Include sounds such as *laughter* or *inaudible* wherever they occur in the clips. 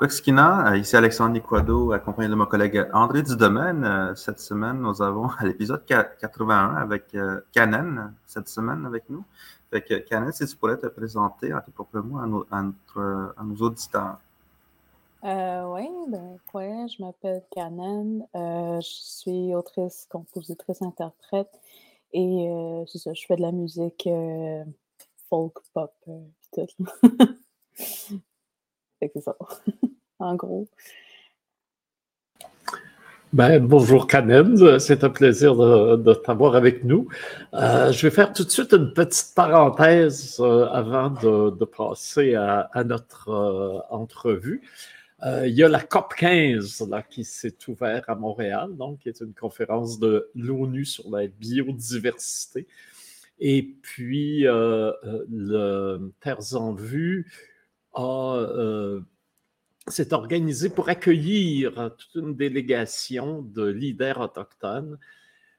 Quexkina, ici Alexandre Niquado, accompagné de mon collègue André Dudomaine. Cette semaine, nous avons *laughs* l'épisode 81 avec Canen, cette semaine avec nous. Fait que, Canen, si tu pourrais te présenter en tes propres mots à nos, à nos auditeurs. Euh, oui, ben, ouais, je m'appelle Canen. Euh, je suis autrice, compositrice, interprète. Et euh, je fais de la musique euh, folk, pop, euh, tout. *laughs* c'est ça, *laughs* en gros. Ben, bonjour Canen, c'est un plaisir de, t'avoir avec nous. Euh, je vais faire tout de suite une petite parenthèse euh, avant de, passer à, à notre euh, entrevue. il y a la COP 15 là, qui s'est ouverte à Montréal, donc qui est une conférence de l'ONU sur la biodiversité. Et puis, le Terres en Vue a s'est organisé pour accueillir toute une délégation de leaders autochtones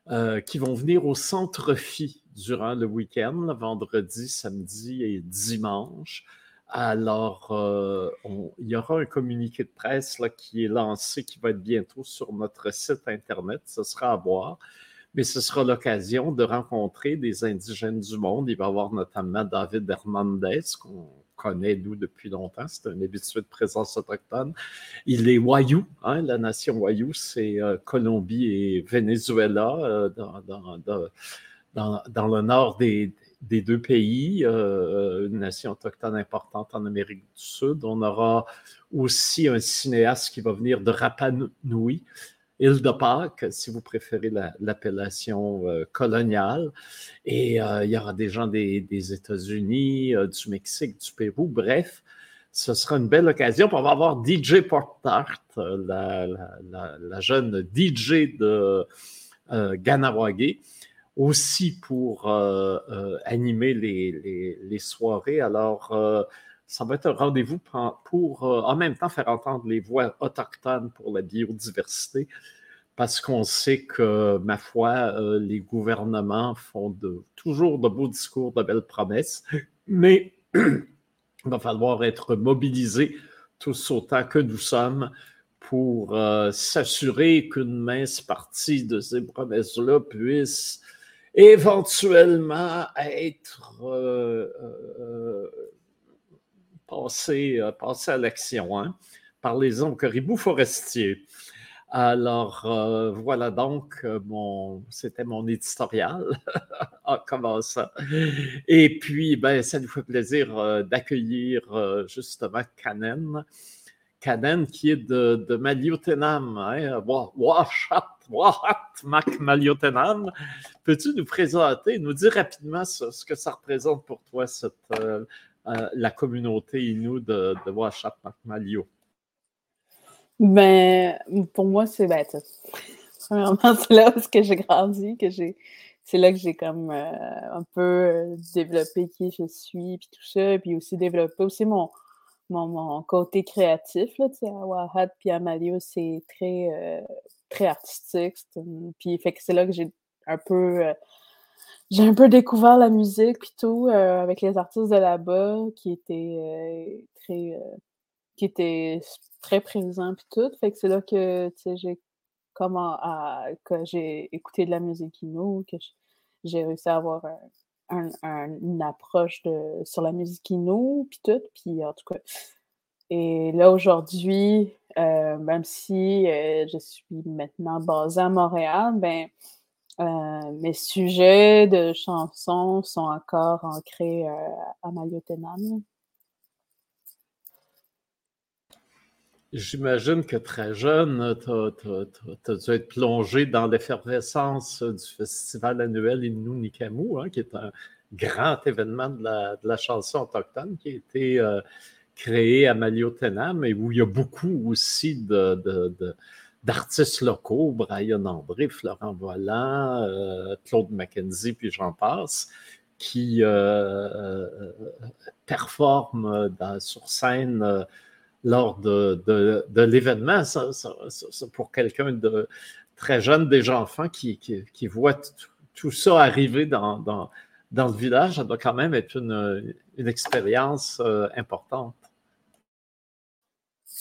euh, qui vont venir au centre Phi durant le week-end, vendredi, samedi et dimanche. Alors, euh, il y aura un communiqué de presse qui est lancé, qui va être bientôt sur notre site Internet. Ce sera à voir. Mais ce sera l'occasion de rencontrer des indigènes du monde. Il va y avoir notamment David Hernandez, qu'on connaît, nous, depuis longtemps. C'est un habitué de présence autochtone. Il est Wayuu, hein, la nation Wayuu, c'est euh, Colombie et Venezuela, euh, dans, dans, dans, dans, le nord des, des deux pays, euh, une nation autochtone importante en Amérique du Sud. On aura aussi un cinéaste qui va venir de Rapa Nui, île de Pâques, si vous préférez l'appellation euh, coloniale. Et euh, il y aura des gens des, États-Unis, euh, du Mexique, du Pérou, bref. Ce sera une belle occasion. On va avoir DJ Portart, la, la, jeune DJ de Ganawage, aussi pour animer les, les, soirées. Alors, ça va être un rendez-vous pour, euh, en même temps faire entendre les voix autochtones pour la biodiversité, parce qu'on sait que, ma foi, euh, les gouvernements font toujours de beaux discours, de belles promesses, mais il *clears throat* va falloir être mobilisés tous autant que nous sommes pour euh, s'assurer qu'une mince partie de ces promesses-là puisse éventuellement être euh, euh, à l'action. Hein? Parlez-en au caribou forestier. Alors, euh, voilà donc, euh, mon, c'était mon éditorial *laughs* en commençant. Et puis, ben, ça nous fait plaisir d'accueillir justement Canen. Canen qui est de, de Maliotenam, hein? Washat, Wahat, Mac Maliotenam. Peux-tu nous présenter, nous dire rapidement ce, ce, que ça représente pour toi, cette, euh, la communauté Innu de, de Washat Malio? Ben, pour moi, c'est ben, *laughs* Premièrement, c'est là où j'ai grandi, que j'ai. C'est là que j'ai comme euh, un peu euh, développé qui je suis, puis tout ça, puis aussi développé aussi mon, mon, côté créatif, là, tu sais, à Wahat puis à Malio, c'est très, très artistique, puis fait que c'est là que j'ai un peu j'ai un peu découvert la musique puis tout euh, avec les artistes de là-bas qui étaient euh, très euh, qui étaient très présents puis tout. Fait que c'est là que j'ai comment j'ai écouté de la musique Innu que j'ai réussi à avoir un, un, un, une approche de sur la musique Innu puis tout puis en tout cas. Et là aujourd'hui même si je suis maintenant basée à Montréal ben euh, mes sujets de chansons sont encore ancrés euh, à Maliotenam. J'imagine que très jeune, tu as, dû être plongé dans l'effervescence du festival annuel Innu Nikamu, hein, qui est un grand événement de la, chanson autochtone qui a été euh, créé à Maliotenam et où il y a beaucoup aussi de d'artistes locaux, Brian André, Florent Volant, euh, Claude Mackenzie, puis j'en passe, qui euh, euh, performent sur scène lors de, l'événement. Pour quelqu'un de très jeune, déjà enfant, qui, qui, tout ça arriver dans, le village, ça doit quand même être une, expérience importante.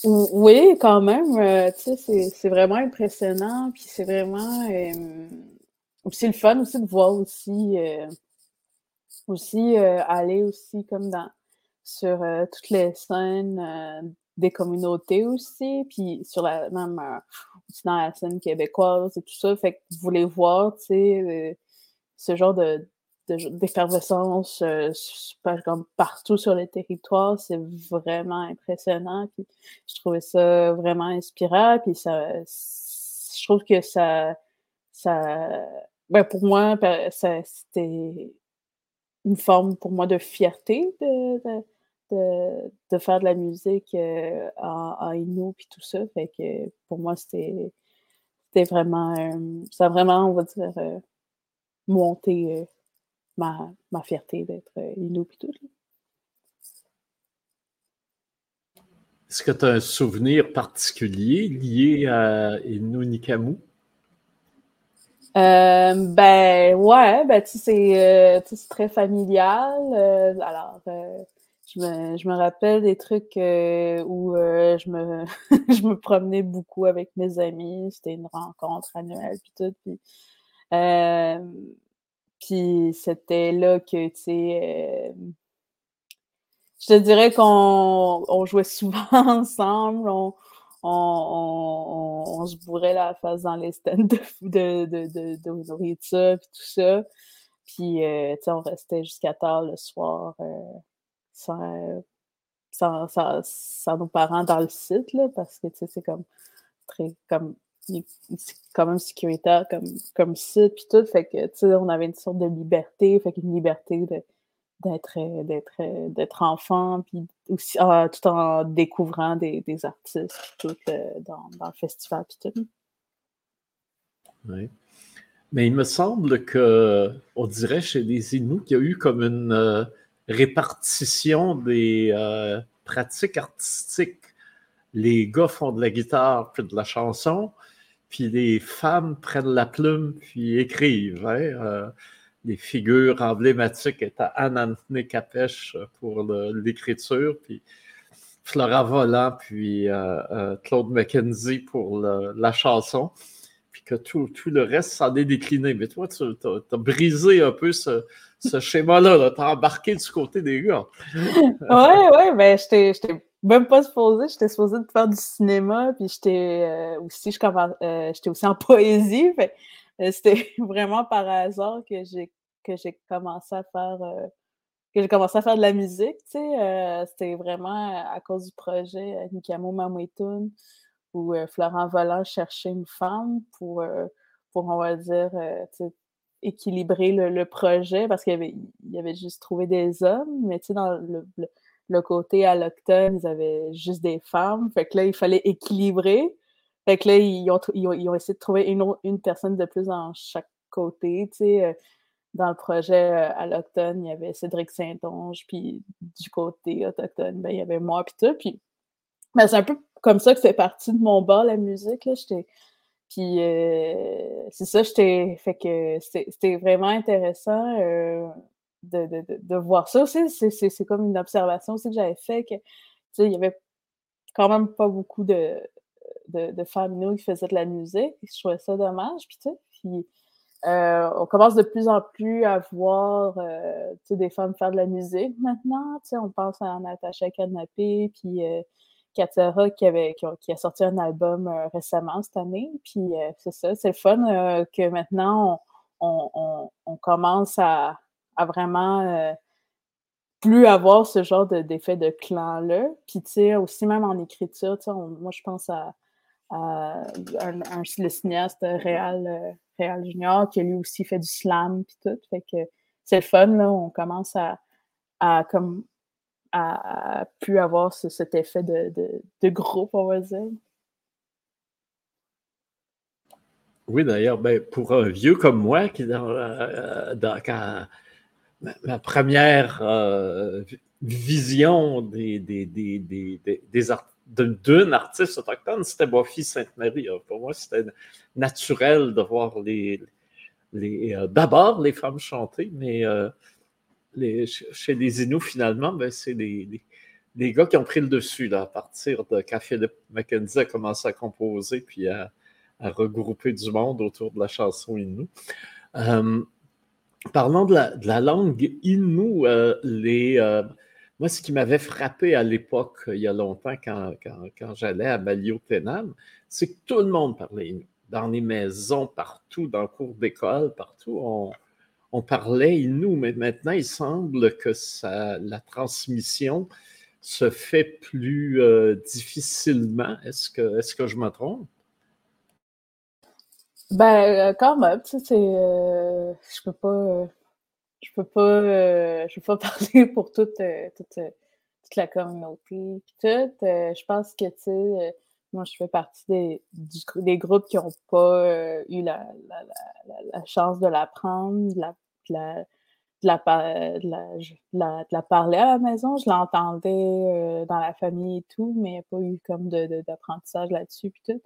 Oui, quand même. Euh, tu sais, c'est vraiment impressionnant. Puis c'est vraiment euh, aussi le fun aussi de voir aussi, euh, aussi aller aussi comme dans sur toutes les scènes des communautés aussi, puis sur la même aussi dans la scène québécoise et tout ça. Fait que vous voulez voir, tu sais, ce genre de d'effervescence euh, comme partout sur le territoire. C'est vraiment impressionnant. Je trouvais ça vraiment inspirant. Puis ça, je trouve que ça, ça ben pour moi, c'était une forme pour moi de fierté de, de, faire de la musique euh, en, Inou puis tout ça. Pour moi, c'était vraiment, euh, ça a vraiment, on va dire, monté ma, ma fierté d'être euh, Inou et tout. Est-ce que tu as un souvenir particulier lié à Inou Nikamu? Euh, ben ouais, ben tu sais, c'est euh, très familial. alors, je, me, je, me, rappelle des trucs où je, me, *laughs* je me promenais beaucoup avec mes amis. C'était une rencontre annuelle puis tout. Puis, puis c'était là que, tu sais, euh, je te dirais qu'on on jouait souvent *laughs* ensemble, on, on, on, se bourrait la face dans les stands de, de, de, de, de nourriture, puis tout ça. Puis, euh, tu sais, on restait jusqu'à tard le soir euh, sans, sans, sans, sans, nos parents dans le site, là, parce que, tu sais, c'est comme très, comme c'est quand même sécuritaire comme, comme site, puis tout. Fait que, tu sais, on avait une sorte de liberté, fait qu'une liberté d'être enfant puis aussi ah, tout en découvrant des, des artistes tout euh, dans, dans, le festival puis tout. Oui. Mais il me semble que on dirait chez les Inuits qu'il y a eu comme une euh, répartition des euh, pratiques artistiques. Les gars font de la guitare puis de la chanson, puis les femmes prennent la plume puis écrivent. Hein, euh, les figures emblématiques étaient Anne-Anthony Capèche pour l'écriture, puis Flora Volant, puis euh, euh, Claude McKenzie pour la chanson, puis que tout, le reste s'en est décliné. Mais toi, tu as, brisé un peu ce, schéma-là, tu as embarqué du côté des gars. oui, oui, ben j'étais même pas supposée, j'étais supposée de faire du cinéma, puis j'étais euh, aussi, euh, j'étais aussi en *laughs* poésie. Fait, euh, c'était *laughs* vraiment par hasard que j'ai que j'ai commencé à faire que j'ai commencé à faire de la musique, tu sais. c'était vraiment à cause du projet Nikamo Mamouetoun, où Florent Volant cherchait une femme pour, pour on va dire, équilibrer le, projet, parce qu'il avait, il avait juste trouvé des hommes, mais tu sais, dans le le côté alloctone, ils avaient juste des femmes. Fait que là, il fallait équilibrer. Fait que là, ils ont, ils ont, essayé de trouver une, une personne de plus dans chaque côté. Euh, dans le projet euh, alloctone, il y avait Cédric Saint-Onge, puis du côté autochtone, ben, il y avait moi, puis tout. Ben, c'est un peu comme ça que c'est parti de mon bas, la musique. Là. Puis, euh, c'est ça, j'étais. Fait que c'était vraiment intéressant de, de, de, voir ça aussi. C'est comme une observation aussi que j'avais fait que, il y avait quand même pas beaucoup de, de, de femmes qui faisaient de la musique. je trouvais ça dommage. Puis, puis euh, on commence de plus en plus à voir euh, des femmes faire de la musique maintenant. On pense à Natacha Canapé, puis euh, Katara qui, avait, qui, a, sorti un album récemment cette année. Puis c'est ça, c'est le fun que maintenant on, on commence à, vraiment euh, plus avoir ce genre d'effet de, clan-là. Puis, tu sais, aussi même en écriture, tu sais, moi, je pense à, un, le cinéaste Réal, euh, Réal Junior qui lui aussi fait du slam puis tout. Fait que c'est le fun, là, on commence à, à comme à, plus avoir cet effet de, de, groupe, on va dire. Oui, d'ailleurs, ben, pour un vieux comme moi, qui dans, euh, dans ma, première euh, vision des, des, des, des, d'une artiste autochtone, c'était Buffy Sainte-Marie. Pour moi, c'était naturel de voir les, les euh, d'abord les femmes chanter, mais euh, les, chez les Inuits, finalement, ben, c'est les, des gars qui ont pris le dessus là, à partir de quand Philippe McKenzie a commencé à composer puis à, regrouper du monde autour de la chanson. Euh, parlons de la, langue Innu, euh, euh, moi, ce qui m'avait frappé à l'époque, il y a longtemps, quand, j'allais à Maliotenam, c'est que tout le monde parlait Innu. Dans les maisons, partout, dans le cours d'école, partout, on, parlait Innu, mais maintenant, il semble que la transmission se fait plus euh, difficilement. Est-ce que, que je me trompe? Ben, euh, quand même, tu sais, c'est, euh, je peux pas, je peux pas, je peux pas *laughs* parler pour toute, toute, toute la communauté. tout, je pense que, tu sais, moi, je fais partie des, des groupes qui n'ont pas eu la, la, la, chance de l'apprendre, de la, de la, de la, parler à la maison. Je l'entendais euh, dans la famille et tout, mais il n'y a pas eu comme d'apprentissage de, là-dessus. Puis, tout.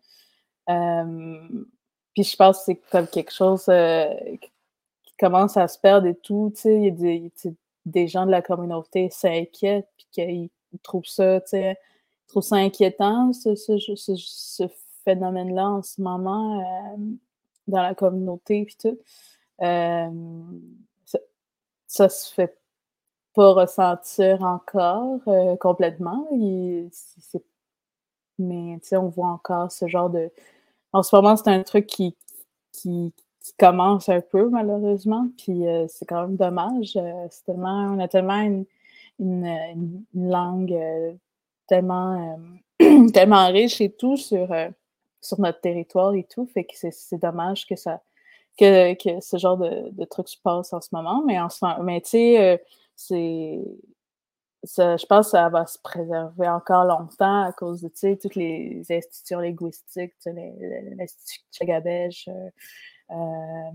Puis je pense que c'est comme quelque chose euh, qui commence à se perdre et tout. Il y a des, des gens de la communauté s'inquiètent puis qu'ils trouvent ça, trouvent ça inquiétant, ce, ce, ce, phénomène-là en ce moment dans la communauté puis tout ça se fait pas ressentir encore euh, complètement. mais on voit encore ce genre de. En ce moment, c'est un truc qui, qui, commence un peu, malheureusement. Puis euh, c'est quand même dommage. Euh, tellement, on a tellement une, une, langue tellement, *clears throat* tellement riche et tout sur, sur notre territoire et tout. Fait que c'est dommage que ça que, que ce genre de, de, trucs se passe en ce moment. Mais, en mais tu sais, euh, je pense que ça va se préserver encore longtemps à cause de toutes les institutions linguistiques, l'Institut Chagabèche, euh, euh,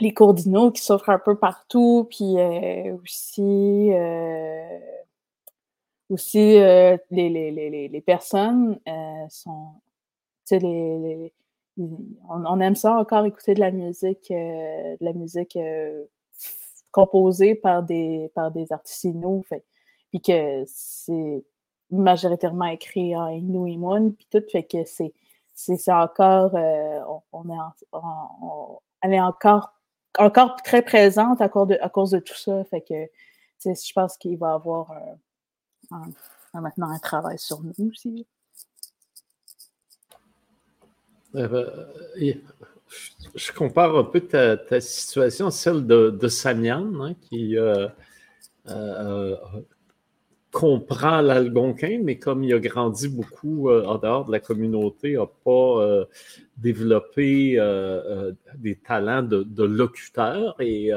les coordinaux qui s'offrent un peu partout, puis aussi, aussi les, les, les, les, personnes sont, les, on, aime ça encore écouter de la musique, euh, de la musique euh, composée par des, par des artisanaux, puis que c'est majoritairement écrit en Innu puis tout, fait que c'est, c'est, encore, euh, on, est elle est encore, encore très présente à cause de, à cause de tout ça, fait que je pense qu'il va avoir maintenant un travail sur nous aussi. Euh, euh, je compare un peu ta, situation à celle de, de Samian, hein, qui euh, comprend l'algonquin, mais comme il a grandi beaucoup en dehors de la communauté, n'a pas développé des talents de, locuteur. Et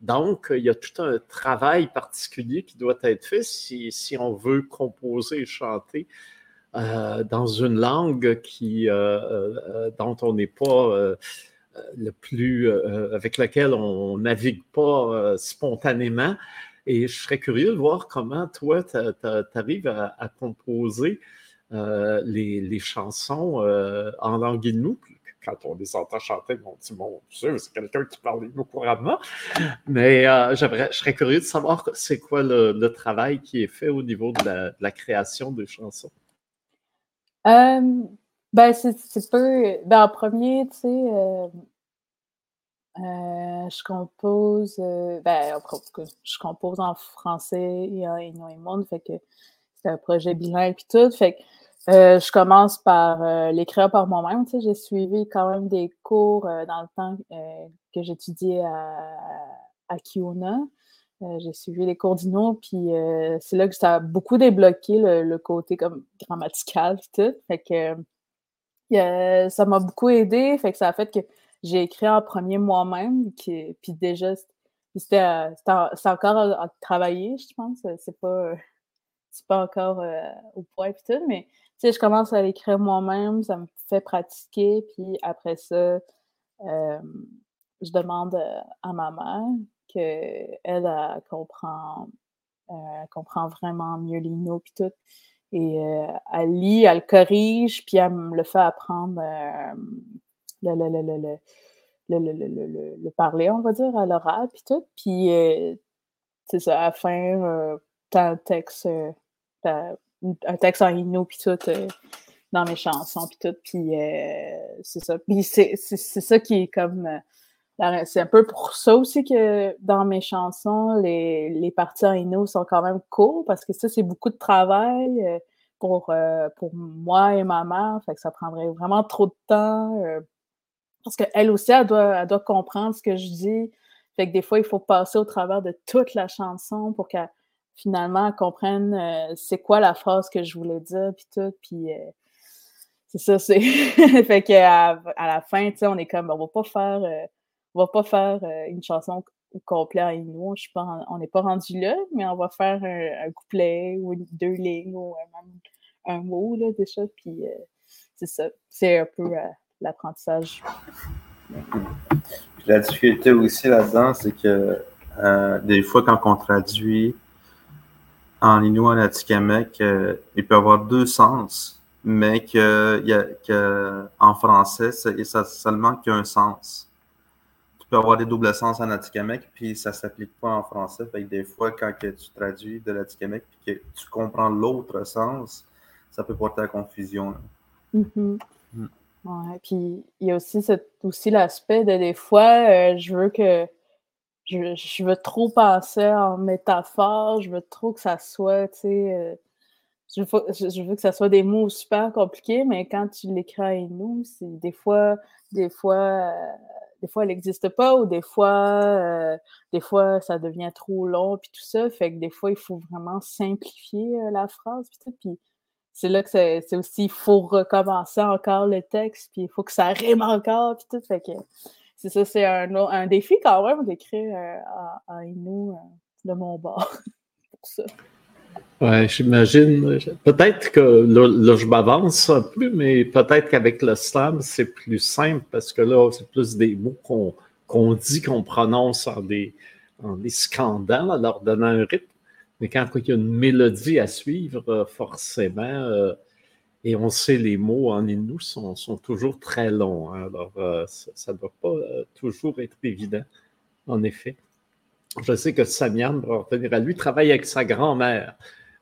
donc, il y a tout un travail particulier qui doit être fait si, on veut composer et chanter euh, dans une langue qui, euh, euh, dont on n'est pas le plus, avec laquelle on navigue pas spontanément. Et je serais curieux de voir comment toi, tu arrives à, composer les, les, chansons en langue inou. Quand on les entend chanter, on dit Mon Dieu, c'est quelqu'un qui parle inou couramment. Mais je serais curieux de savoir c'est quoi le, travail qui est fait au niveau de la, création des chansons. Euh, ben, c'est peu. Ben, en premier, tu sais, euh, euh, je compose. ben, je compose en français et en Inuit fait que c'est un projet bilingue et tout. Fait que je commence par l'écrire par moi-même. Tu sais, j'ai suivi quand même des cours dans le temps que j'étudiais à, à Kiona. Euh, j'ai suivi les coordinaux, puis euh, c'est là que ça a beaucoup débloqué le, côté comme grammatical tout. Fait que ça m'a beaucoup aidé, fait que ça a fait que j'ai écrit en premier moi-même, puis déjà, c'était encore à, travailler, je pense. C'est pas, pas encore euh, au point, puis tout, mais tu sais, je commence à l'écrire moi-même, ça me fait pratiquer, puis après ça, je demande à ma mère, qu'elle, elle, comprend, euh, comprend vraiment mieux l'ino puis tout. Et euh, elle lit, elle corrige, puis elle me le fait apprendre le, le, le, le, parler, on va dire, à l'oral, puis tout. Puis, c'est ça, à la fin, t'as un texte un texte en Innu, puis tout, dans mes chansons, puis tout, puis c'est ça. Puis c'est ça qui est comme c'est un peu pour ça aussi que dans mes chansons, les, les parties en Innu sont quand même cool parce que ça, c'est beaucoup de travail euh, pour, euh, pour moi et ma mère. Fait que ça prendrait vraiment trop de temps. Euh, parce qu'elle aussi, elle doit, elle doit comprendre ce que je dis. Fait que des fois, il faut passer au travers de toute la chanson pour qu'elle finalement comprenne c'est quoi la phrase que je voulais dire, puis tout. Puis c'est ça, c'est. *laughs* fait qu'à à la fin, tu sais, on est comme, on va pas faire on va pas faire euh, une chanson complète à Inou. Je pas, on n'est pas rendu là, mais on va faire un, couplet ou deux lignes ou un, mot là, déjà. Puis euh, c'est ça. C'est un peu euh, l'apprentissage. La difficulté aussi là-dedans, c'est que des fois, quand on traduit en Inou en Atikamek, il peut y avoir deux sens, mais que, y a, que en français, ça, ça seulement qu'un sens peux avoir des doubles sens en Atikamek, puis ça ne s'applique pas en français. Fait que des fois, quand tu traduis de l'Atikamek, puis que tu comprends l'autre sens, ça peut porter à confusion. Puis il y a aussi, aussi l'aspect de des fois, euh, je veux que je, veux trop penser en métaphore, je veux trop que ça soit, tu sais, euh, je, veux, que ça soit des mots super compliqués, mais quand tu l'écris à nous, c'est des fois, des fois, euh, des fois, elle n'existe pas ou des fois, des fois, ça devient trop long, puis tout ça. Fait que des fois, il faut vraiment simplifier la phrase, Puis c'est là que c'est aussi, il faut recommencer encore le texte, puis il faut que ça rime encore, puis tout. Fait que c'est ça, c'est un, un, défi quand même d'écrire euh, à, Inou de mon bord *laughs* pour ça. Oui, j'imagine. Peut-être que là, je m'avance un peu, mais peut-être qu'avec le slam, c'est plus simple parce que là, c'est plus des mots qu'on dit, qu'on prononce en des, en des scandales en leur donnant un rythme. Mais quand il y a une mélodie à suivre, euh, forcément, euh, et on sait les mots en Innu sont, sont toujours très longs. Hein. alors, euh, ça ne doit pas toujours être évident, en effet. Je sais que Samian, pour revenir à lui, travaille avec sa grand-mère.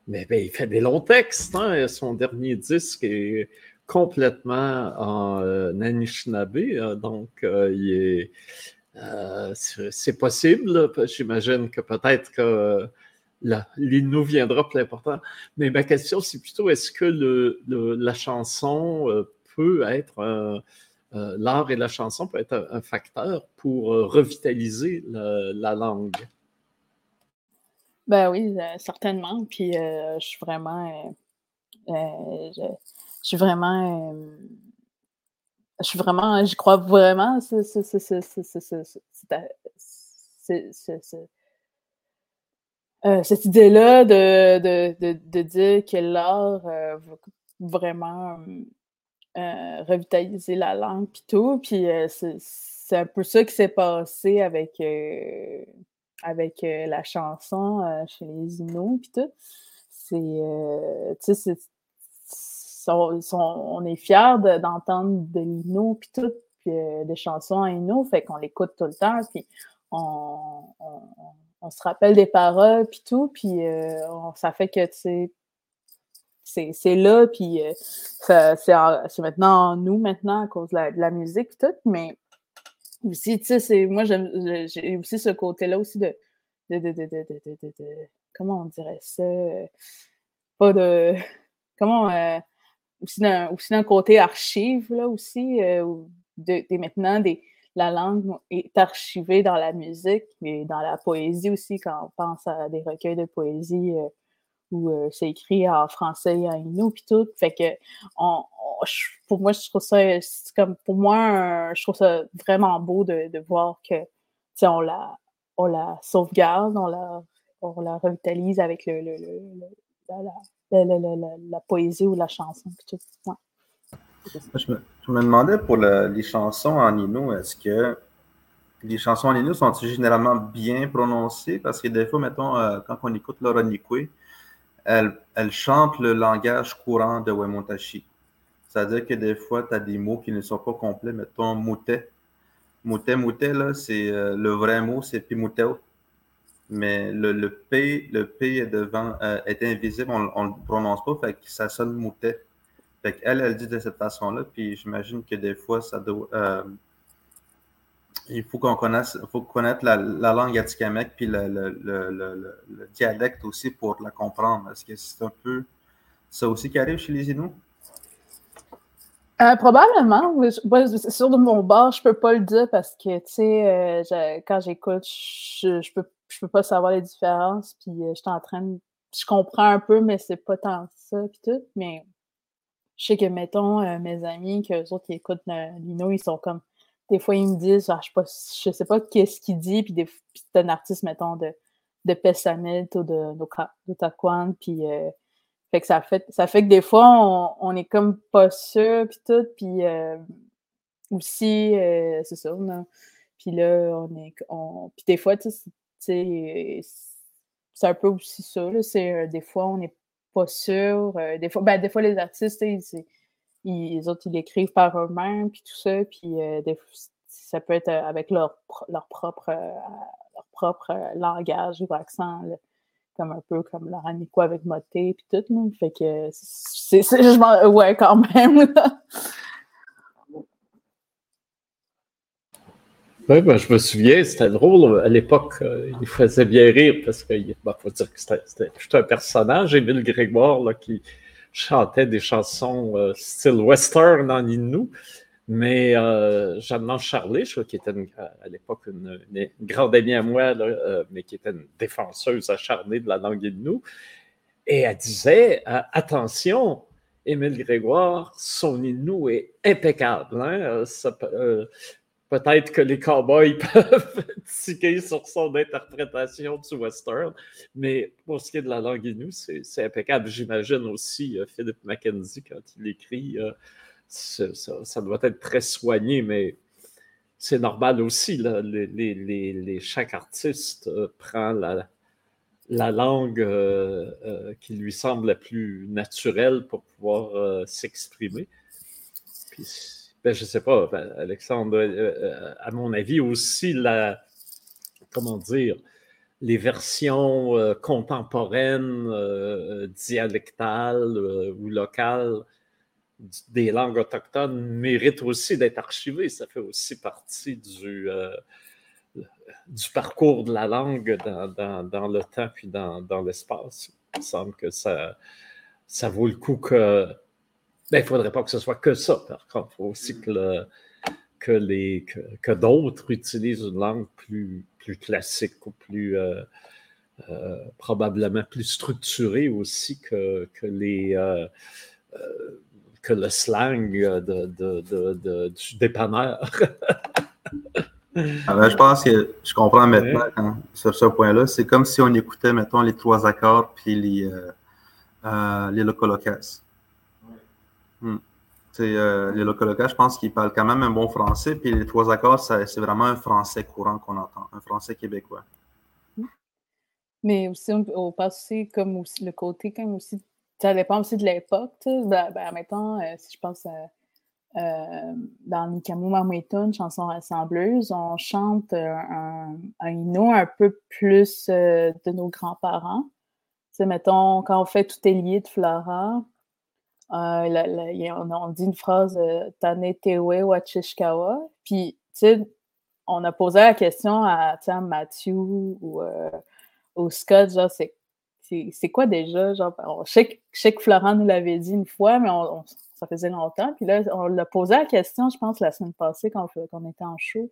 Mais ben, il fait des longs textes. Hein? Son dernier disque est complètement en euh. Hein. donc, c'est possible. J'imagine que peut-être que l'Innu viendra plus important. Mais ma question, c'est plutôt est-ce que la chanson peut être l'art et la chanson peut être un, facteur pour revitaliser la langue? Ben oui, euh, certainement. Puis euh, je suis vraiment. Euh, je, suis vraiment. je suis vraiment. J'y crois vraiment. Cette idée-là de, de, de, de, dire que l'art va vraiment revitaliser la langue, puis tout. Puis c'est un peu ça qui s'est passé avec avec euh, la chanson euh, chez les Inuits puis tout. C'est, euh, tu sais, on est fiers d'entendre de, l'Inno puis tout, puis des chansons en fait qu'on l'écoute tout le temps, puis on, on, se rappelle des paroles puis tout, puis ça fait que, tu sais, c'est là, puis c'est maintenant en nous maintenant à cause de la, musique et tout, mais aussi, tu sais, moi, j'ai aussi ce côté-là aussi de de, de, de, comment on dirait ça? Pas de. Comment. Euh, aussi d'un côté archive, là, aussi, euh, de, maintenant, des, la langue est archivée dans la musique, mais dans la poésie aussi, quand on pense à des recueils de poésie euh, où c'est écrit en français et en inou, puis tout. Fait que, pour moi, je trouve ça, comme, pour moi, je trouve ça vraiment beau de, voir que, on la, on la sauvegarde, on la, on la revitalise avec le, la, poésie ou la chanson. Je, me, demandais pour les chansons en Innu, est-ce que les chansons en Innu sont généralement bien prononcées? Parce que des fois, mettons, euh, quand on écoute Laura Nikwe, elle, elle chante le langage courant de Wemontashi. C'est-à-dire que des fois, tu as des mots qui ne sont pas complets. Mettons, moutet. Moutet, moutet, là, c'est euh, le vrai mot, c'est pimoutel. mais le, le P, le P est devant, euh, est invisible, on ne le prononce pas, fait que ça sonne moutet. Fait qu'elle, elle dit de cette façon-là, puis j'imagine que des fois, ça doit. Euh, il faut qu'on connaisse, faut connaître la, la langue atikamekw puis le, le, le, le, dialecte aussi pour la comprendre. Est-ce que c'est un peu ça aussi qui arrive chez les Inuits? Euh, probablement. C'est sûr de mon bord, je peux pas le dire parce que, tu sais, euh, quand j'écoute, je, je, peux, pas savoir les différences. Puis je suis en train de, Je comprends un peu, mais c'est pas tant ça, puis tout. Mais je sais que, mettons, mes amis, que autres qui écoutent Lino, ils sont comme. Des fois, ils me disent, je sais pas, je sais pas qu'est-ce qu'il dit, puis, des, puis c'est un artiste, mettons, de, de ou de, de, Taquan, puis fait que ça fait, ça fait que des fois, on, est comme pas sûr, puis tout, puis euh, aussi, euh, c'est ça, puis là, on est, on, puis des fois, tu sais, c'est un peu aussi ça, là, c'est, euh, des fois, on n'est pas sûr, des fois, ben, des fois, les artistes, ils, les autres, ils écrivent par eux-mêmes, puis tout ça, puis des, ça peut être avec leur, leur propre, leur propre langage ou accent, comme un peu comme Laurent Nico avec Moté puis tout. Là. Fait que c'est, je ouais, quand même. Oui, ben, je me souviens, c'était drôle. À l'époque, euh, il faisait bien rire parce qu'il ben, faut dire que c'était, c'était un personnage, Émile Grégoire, là, qui chantait des chansons euh, style western en Innu. Mais euh, Jeanne Charlet, qui était à l'époque une, grande amie à moi, euh, mais qui était une défenseuse acharnée de la langue Innu, et elle disait euh, Attention, Émile Grégoire, son Innu est impeccable. Hein? Euh, peut-être que les cowboys *laughs* peuvent tiquer sur son interprétation du western, mais pour ce qui est de la langue Innu, c'est impeccable. J'imagine aussi Philippe Mackenzie quand il écrit ça, doit être très soigné, mais c'est normal aussi. les, chaque artiste euh, prend la, la langue euh, euh, qui lui semble la plus naturelle pour pouvoir s'exprimer. Ben, je ne sais pas, ben, Alexandre, à mon avis aussi, comment dire, les versions contemporaines, dialectales ou locales des langues autochtones mérite aussi d'être archivées. Ça fait aussi partie du, euh, parcours de la langue dans, le temps puis dans, l'espace. Il me semble que ça vaut le coup que. Ben, il ne faudrait pas que ce soit que ça, par contre. Il faut aussi que, que, les, que, d'autres utilisent une langue plus, plus classique ou plus. Euh, euh, probablement plus structurée aussi que, que les, que le slang de, de, du dépanneur. Ah ben, je pense que je comprends maintenant sur ce point-là. C'est comme si on écoutait, mettons, les trois accords puis les, euh, euh, les locolocas. Hmm. Euh, les locolocas, je pense qu'ils parlent quand même un bon français. Puis les trois accords, c'est vraiment un français courant qu'on entend, un français québécois. Mais aussi, au passé, comme aussi le côté comme aussi ça dépend aussi de l'époque. Ben, ben, mettons, euh, si je pense euh, euh, dans Nikamu chanson rassembleuse, on chante un, un un peu plus de nos grands-parents. mettons, quand on fait Tout est lié de Flora, on, dit une phrase Tane Tewe Wachishkawa. Puis, tu sais, on a posé la question à, Mathieu ou, Scott, genre, c'est c'est quoi déjà? Genre, je, sais, que Florent nous l'avait dit une fois, mais ça faisait longtemps. Puis là, on l'a posé la question, je pense, la semaine passée quand, on était en show.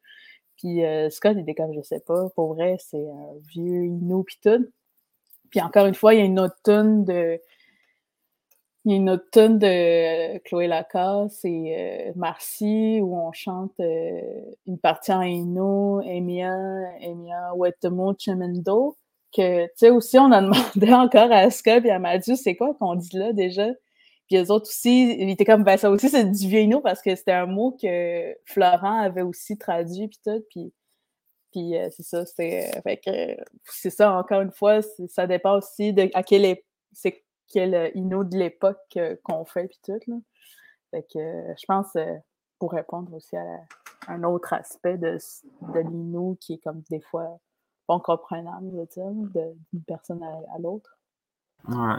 Puis euh, Scott, il était comme, je sais pas, pour vrai, c'est un vieux Inou, puis tout. Puis encore une fois, il y a une autre tonne de... Il y a une autre tonne de Chloé Lacasse et euh, Marcy où on chante euh, une partie en Inou, Emia, Emia Wetemo Chemendo que, tu sais, aussi, on a *laughs* demandé encore à Scott et à Mathieu, c'est quoi qu'on dit là déjà? Puis les autres aussi, ils étaient comme, ben ça aussi, c'est du vieux parce que c'était un mot que Florent avait aussi traduit, puis tout, puis, puis euh, c'est ça, c'est, euh, c'est ça, encore une fois, ça dépend aussi de à quel, c'est quel Inno de l'époque qu'on fait, puis tout, là. Fait que je pense, euh, pour répondre aussi à, un autre aspect de, de l'Inno qui est comme des fois pas comprenable, je veux dire, d'une personne à, l'autre. Ouais.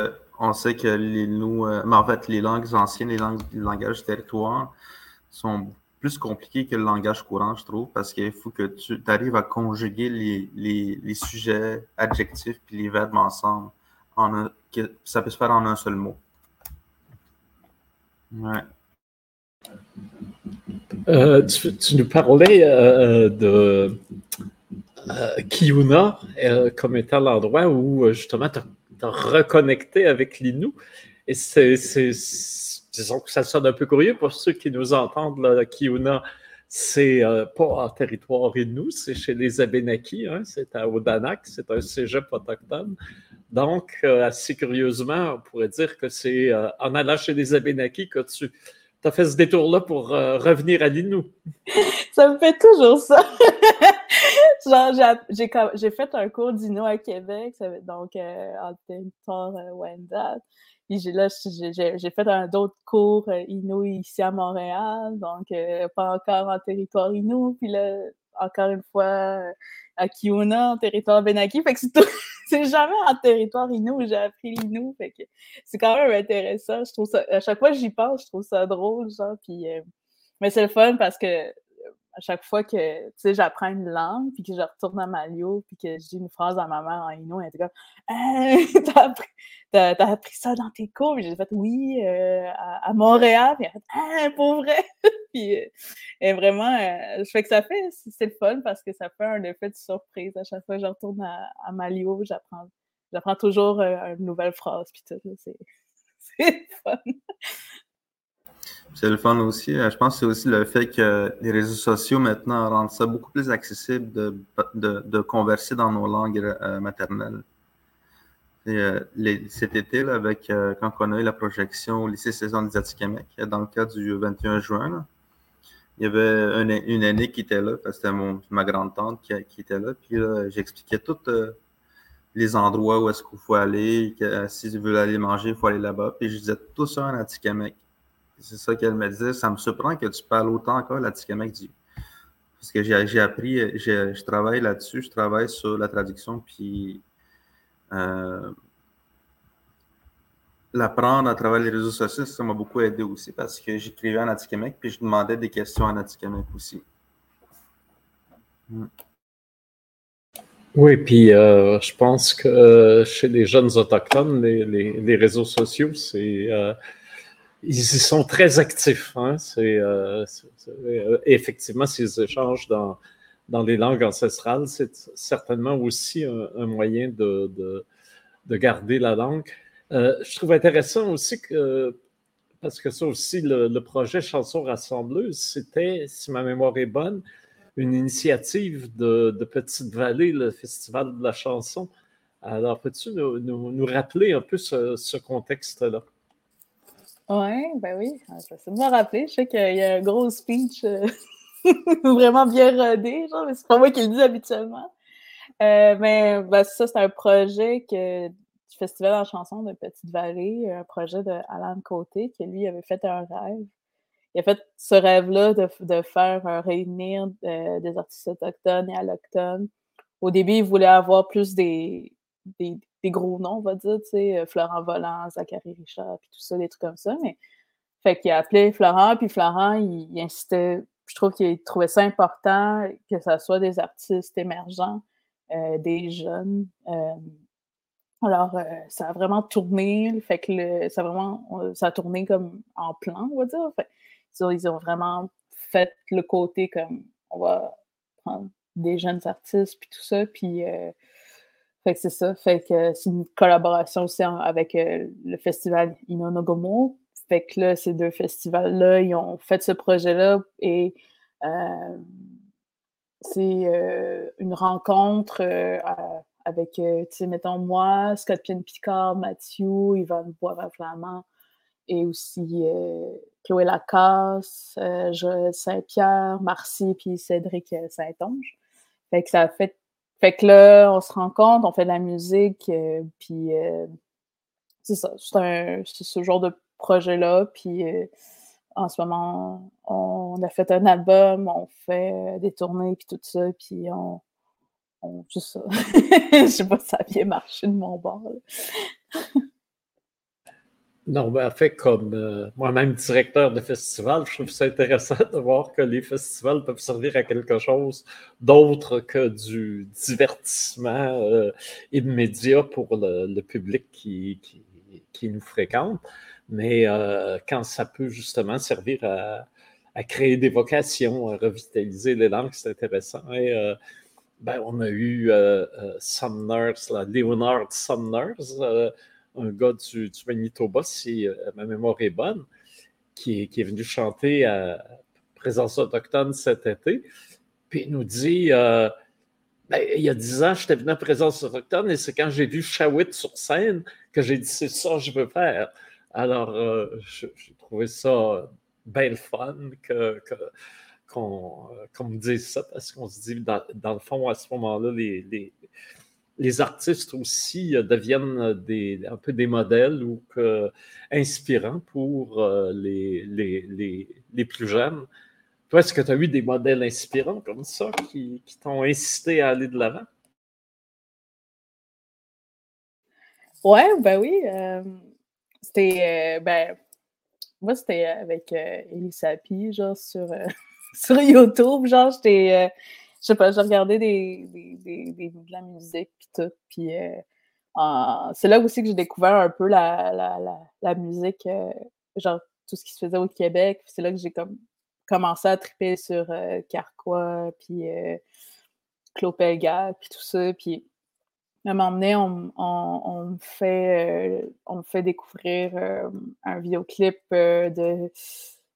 Euh, on sait que les nous, euh, mais en fait, les langues anciennes, les langues, les langages territoire sont plus compliqués que le langage courant, je trouve, parce qu'il faut que tu arrives à conjuguer les, les, les, sujets adjectifs puis les verbes ensemble. En un, que ça peut se faire en un seul mot. Ouais. Euh, tu, nous parlais euh, de euh, Kiuna comme étant l'endroit où justement tu as, reconnecté avec l'Inou. Et c'est, disons que ça sonne un peu curieux pour ceux qui nous entendent. Là, Kiuna, c'est pas en territoire Inou, c'est chez les Abénakis, hein, c'est à Odanak, c'est un cégep autochtone. Donc, assez curieusement, on pourrait dire que c'est en allant chez les Abénakis que tu as fait ce détour-là pour euh, revenir à l'Inou. *laughs* ça me fait toujours ça. *laughs* Genre, j'ai fait un cours d'Inou à Québec, donc euh, en territoire euh, Wendat. Puis là, j'ai fait un autre cours euh, Inou ici à Montréal, donc pas encore en territoire Inou. Puis là, encore une fois, à Kiona, en territoire Benaki. Fait que c'est *laughs* jamais en territoire Inou où j'ai appris l'Inou. Fait que c'est quand même intéressant. Je trouve ça, à chaque fois que j'y pense, je trouve ça drôle, genre. Puis, euh, mais c'est le fun parce que à chaque fois que j'apprends une langue, puis que je retourne à Malio, puis que je dis une phrase à ma mère en Inou, elle est comme «Hein, *laughs* T'as appris, appris, ça dans tes cours? Puis j'ai fait Oui, euh, à, Montréal. Puis elle a fait Ah, pour vrai! *laughs* puis euh, et vraiment, euh, je fais que ça fait, c'est le fun parce que ça fait un effet de surprise. À chaque fois que je retourne à, Malio, j'apprends j'apprends toujours une nouvelle phrase, puis tout. C'est *laughs* fun. C'est le fun aussi. Euh, je pense que c'est aussi le fait que les réseaux sociaux maintenant rendent ça beaucoup plus accessible de, de, converser dans nos langues euh, maternelles. Euh, cet été, là, avec, quand on a eu la projection au lycée Saison des Atikamekw, dans le cas du 21 juin, il y avait une, aînée qui était là, c'était ma grande-tante qui, était là, puis j'expliquais tous les endroits où est-ce qu'il faut aller, si vous voulez aller manger, il faut aller là-bas, puis je disais tout ça en Atikamekw. C'est ça qu'elle me disait. Ça me surprend que tu parles autant encore la du. Parce que j'ai appris, je travaille là-dessus, je travaille sur la traduction, puis euh, l'apprendre à travers les réseaux sociaux, ça m'a beaucoup aidé aussi parce que j'écrivais en Atikamek, puis je demandais des questions en Atikamek aussi. Hmm. Oui, puis euh, je pense que euh, chez les jeunes autochtones, les, réseaux sociaux, c'est ils y sont très actifs. Hein? Euh, euh, effectivement, ces échanges dans, les langues ancestrales, c'est certainement aussi un, moyen de, de, garder la langue. Euh, je trouve intéressant aussi que, parce que ça aussi, le, projet Chanson Rassembleuse, c'était, si ma mémoire est bonne, une initiative de, Petite Vallée, le Festival de la chanson. Alors, peux-tu nous, nous, rappeler un peu ce contexte-là? Oui, ben oui, ça de me rappeler. Je sais qu'il y a un gros speech euh, *laughs* vraiment bien rodé, genre, mais c'est pas moi qui le dis habituellement. Euh, mais ben, ça, c'est un projet que, du Festival en chanson de Petite-Vallée, un projet de Alan Côté, qui lui avait fait un rêve. Il a fait ce rêve-là de, de, faire réunir euh, des artistes autochtones et allochtones. Au début, il voulait avoir plus des, des gros noms, on va dire, tu sais, euh, Florent Volant, Zachary Richard, puis tout ça, des trucs comme ça. Mais fait qu'il a appelé Florent, puis Florent, il, insistait, je trouve qu'il trouvait ça important que ça soit des artistes émergents, euh, des jeunes. Euh, alors, ça a vraiment tourné, fait que ça a vraiment, ça a tourné comme en plan, on va dire. Fait, ils, ont, vraiment fait le côté comme, on va prendre des jeunes artistes, puis tout ça, puis c'est ça. Fait que c'est une collaboration aussi avec euh, le festival Inonogomo. Fait que là, ces deux festivals-là, ils ont fait ce projet-là et euh, c'est euh, une rencontre avec, mettons moi, Scott Pienne Picard, Mathieu, Yvonne Boivin-Flamand et aussi Chloé Lacasse, Joël Saint-Pierre, Marcy puis Cédric Saint-Onge. Fait que ça a fait fait que là, on se rend compte, on fait de la musique, euh, puis euh, c'est ça, c'est ce genre de projet-là. Puis euh, en ce moment, on, a fait un album, on fait des tournées, puis tout ça, puis on, on, c'est ça. *laughs* Je sais pas si ça a bien marché de mon bord. *laughs* Non, mais en fait, comme euh, moi-même directeur de festival, je trouve ça intéressant de voir que les festivals peuvent servir à quelque chose d'autre que du divertissement euh, immédiat pour le, public qui, qui, nous fréquente, mais euh, quand ça peut justement servir à, créer des vocations, à revitaliser les langues, c'est intéressant. Et, ben, on a eu Sumners, là, Leonard Sumners, un gars du, Manitoba, si euh, ma mémoire est bonne, qui est, venu chanter à Présence autochtone cet été. Puis il nous dit euh, ben, il y a dix ans, j'étais venu à Présence autochtone et c'est quand j'ai vu Shawit sur scène que j'ai dit c'est ça que je veux faire. Alors, euh, j'ai trouvé ça bien fun qu'on me dise ça parce qu'on se dit, dans, le fond, à ce moment-là, les, les artistes aussi euh, deviennent euh, un peu des modèles ou inspirants pour euh, les, plus jeunes. Toi, est-ce que tu as eu des modèles inspirants comme ça qui, t'ont incité à aller de l'avant? Ouais, ben oui. c'était, ben, moi, c'était avec euh, Elisa Pi, genre, sur, *laughs* sur YouTube. Genre, j'étais, je sais pas, je regardais des, des, des, des- de la musique, puis tout. Puis euh, c'est là aussi que j'ai découvert un peu la, la, la, la musique, euh, genre, tout ce qui se faisait au Québec. C'est là que j'ai comme commencé à triper sur euh, Carquois, puis Pelgag, puis tout ça. Puis à un moment donné, on, on- on me fait, on me fait découvrir un vidéoclip de,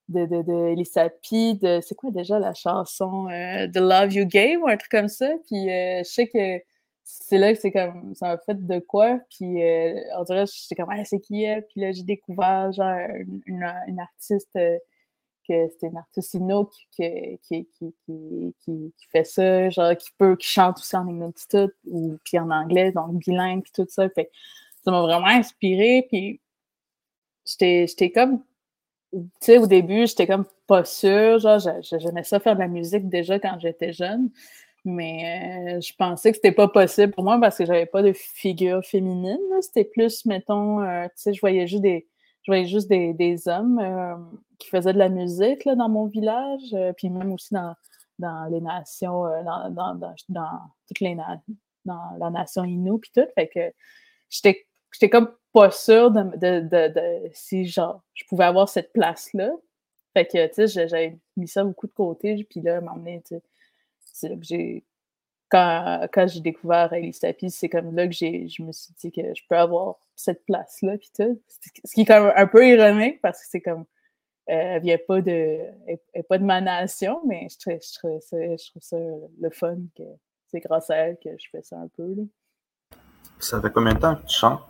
de, de, de de, c'est quoi déjà la chanson euh, The Love You Gave ou un truc comme ça? Puis euh, je sais que c'est là que c'est comme, ça m'a fait de quoi. Puis euh, on dirait, j'étais comme, ah, c'est qui elle? Puis là, j'ai découvert genre une, une- artiste. euh, que c'était une artiste Inno qui, qui, qui, qui, fait ça, genre qui peut, qui chante aussi en Inuktitut ou puis en anglais, donc bilingue puis tout ça. Fait ça m'a vraiment inspiré puis j'étais comme tu sais au début, j'étais comme pas sûre, genre j'a- j'a- j'aimais ça faire de la musique déjà quand j'étais jeune, mais euh, je pensais que c'était pas possible pour moi parce que j'avais pas de figure féminine, c'était plus mettons euh, tu sais je voyais juste des je voyais juste des, des hommes euh, qui faisaient de la musique là, dans mon village, puis même aussi dans, dans les nations, dans, dans, dans, dans toutes les na- dans la nation Innu, puis tout. Fait que j'étais j'étais comme pas sûre de, de, de, si genre je pouvais avoir cette place-là. Fait que, tu sais, j'avais mis ça beaucoup de côté, puis là, donné, tu sais, c'est là que j'ai quand, quand j'ai découvert Elise Tapis, c'est comme là que j'ai, je me suis dit que je peux avoir cette place-là, puis tout. Ce qui est même un peu ironique parce que c'est comme, euh, elle vient pas de, elle, pas de ma nation, mais je trouve, je trouve ça, je trouve ça le fun que c'est grâce à elle que je fais ça un peu. Là. Ça fait combien de temps que tu chantes?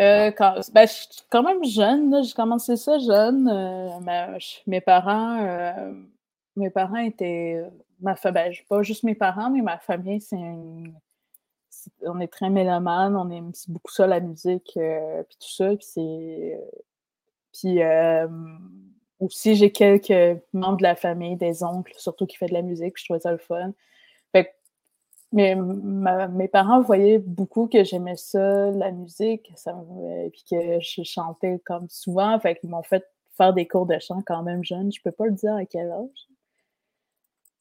Euh, quand, ben, je suis quand même jeune, j'ai commencé ça jeune. euh, mes parents, euh, mes parents étaient, ma ben, pas juste mes parents, mais ma famille, c'est on est très mélomane, on aime beaucoup ça la musique, puis tout ça, puis c'est, puis aussi j'ai quelques membres de la famille, des oncles surtout qui fait de la musique, je trouvais ça le fun. Mais ma- mes parents voyaient beaucoup que j'aimais ça, la musique, ça me- puis que je chantais comme souvent. Fait qu'ils m'ont fait faire des cours de chant quand même jeune. Je peux pas le dire à quel âge.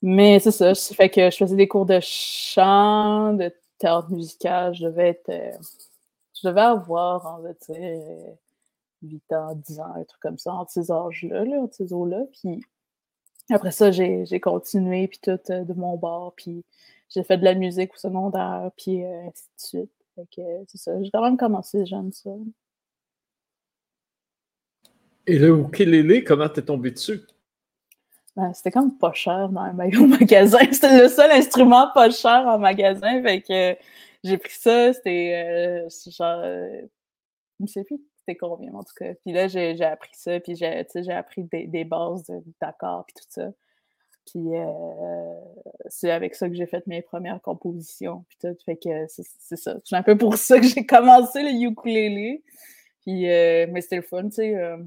Mais c'est ça. Fait que je faisais des cours de chant, de théâtre musical. Je devais être. euh, je devais avoir, on va dire, euh, 8 ans, 10 ans, un truc comme ça, entre ces âges-là, là, ces eaux-là. Puis après ça, j'ai j'ai continué, puis tout euh, de mon bord. Puis j'ai fait de la musique au secondaire, puis euh, ainsi de suite. Fait que euh, c'est ça. J'ai quand même commencé jeune, ça. Et le ukulélé, comment t'es tombé dessus? Ben, c'était comme pas cher dans un au *laughs* magasin. C'était le seul instrument pas cher en magasin. Fait que euh, j'ai pris ça. C'était euh, genre. je ne sais plus c'était combien, en tout cas. Puis là, j'ai j'ai appris ça. Puis j'ai appris des, des bases d'accords, puis tout ça. Puis euh, c'est avec ça que j'ai fait mes premières compositions. Puis tout. Fait que c'est ça. C'est un peu pour ça que j'ai commencé le ukulélé. Puis, euh, mais c'était le fun, tu sais. euh,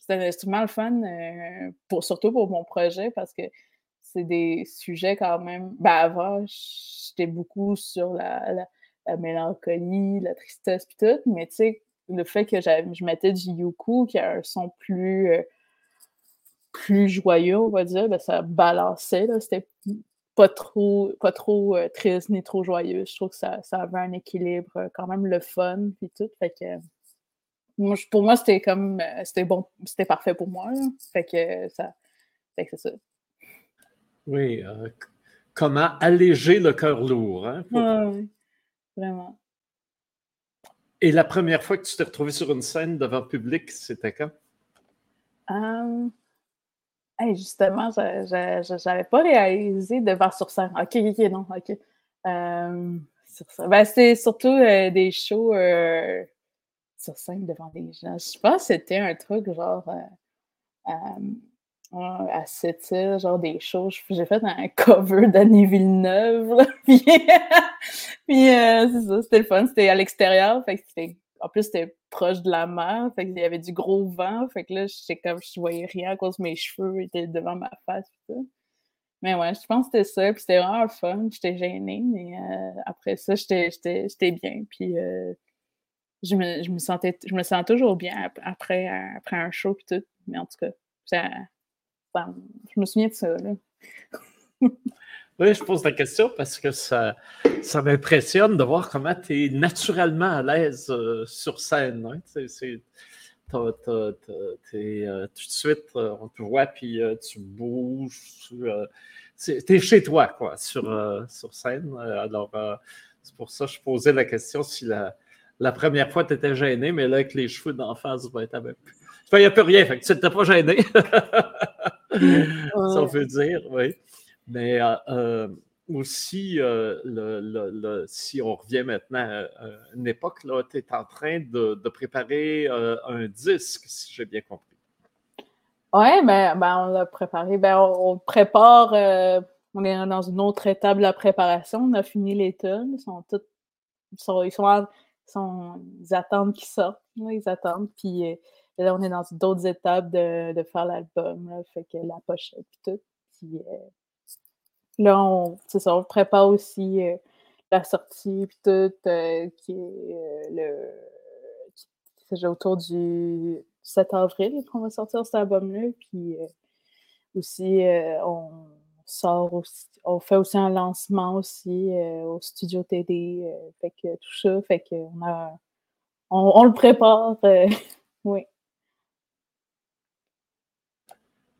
c'est un instrument le fun, euh, pour, surtout pour mon projet, parce que c'est des sujets quand même. Ben avant, j'étais beaucoup sur la, la, mélancolie, la tristesse, puis tout, mais tu sais, le fait que je mettais du yuku, qui a un son plus, euh, plus joyeux, on va dire, ben, ça balançait. C'était pas trop, pas trop euh, triste ni trop joyeux. Je trouve que ça, ça avait un équilibre, euh, quand même le fun, puis tout. Fait que pour moi, c'était comme c'était bon, c'était parfait pour moi. Fait que ça. Fait que c'est ça. Oui. comment alléger le cœur lourd, hein? Oui, vraiment. Et la première fois que tu t'es retrouvé sur une scène devant le public, c'était quand? Um, justement, je n'avais pas réalisé devant sur scène. OK, OK, non, OK. Um, ben, c'était surtout euh, des shows euh, sur scène devant des gens. Je pense que c'était un truc genre euh, à cette genre des shows. J'ai fait un *laughs* cover d'Annie Villeneuve. *laughs* puis, euh, c'est ça, c'était le fun. C'était à l'extérieur. En plus, c'était proche de la mer. Fait y avait du gros vent. Fait que là, j'étais comme je voyais rien à cause de mes cheveux étaient devant ma face. Mais ouais, je pense que c'était ça. Puis c'était vraiment fun. J'étais gênée, mais euh, après ça, j'étais bien. Puis euh, je, me, je, me, sentais, je me sens toujours bien après, après un show. Puis tout. Mais en tout cas, ça, je me souviens de ça. *laughs* oui, je pose la question parce que ça, ça m'impressionne de voir comment tu es naturellement à l'aise euh, sur scène. Hein. C'est, tout de suite, euh, on te voit, puis euh, tu bouges. tu es chez toi, quoi, sur, sur scène. Alors, c'est pour ça que je posais la question si la, la première fois tu étais gêné, mais là, avec les cheveux d'en face, ben, tu il n'y a plus rien, fait que tu n'étais pas gêné. *laughs* Ça veut dire, oui. Mais euh, euh, aussi, euh, si on revient maintenant à une époque, tu es en train de, préparer un disque, si j'ai bien compris. Oui, ben, ben, on l'a préparé. Ben, on, prépare, on est dans une autre étape de la préparation. On a fini les tonnes. Ils sont. Ils, sont, ils, attendent qu'ils sortent. ils attendent. Puis là, on est dans d'autres étapes de, faire l'album. Fait que la pochette et tout. Puis, euh, là, on, ça, on prépare aussi euh, la sortie puis tout, euh, qui est le. Qui, autour du 7 avril qu'on va sortir cet album-là. Puis aussi, on sort aussi, on fait aussi un lancement aussi au studio TD. fait que tout ça, fait qu'on a. On, on le prépare. *laughs* oui.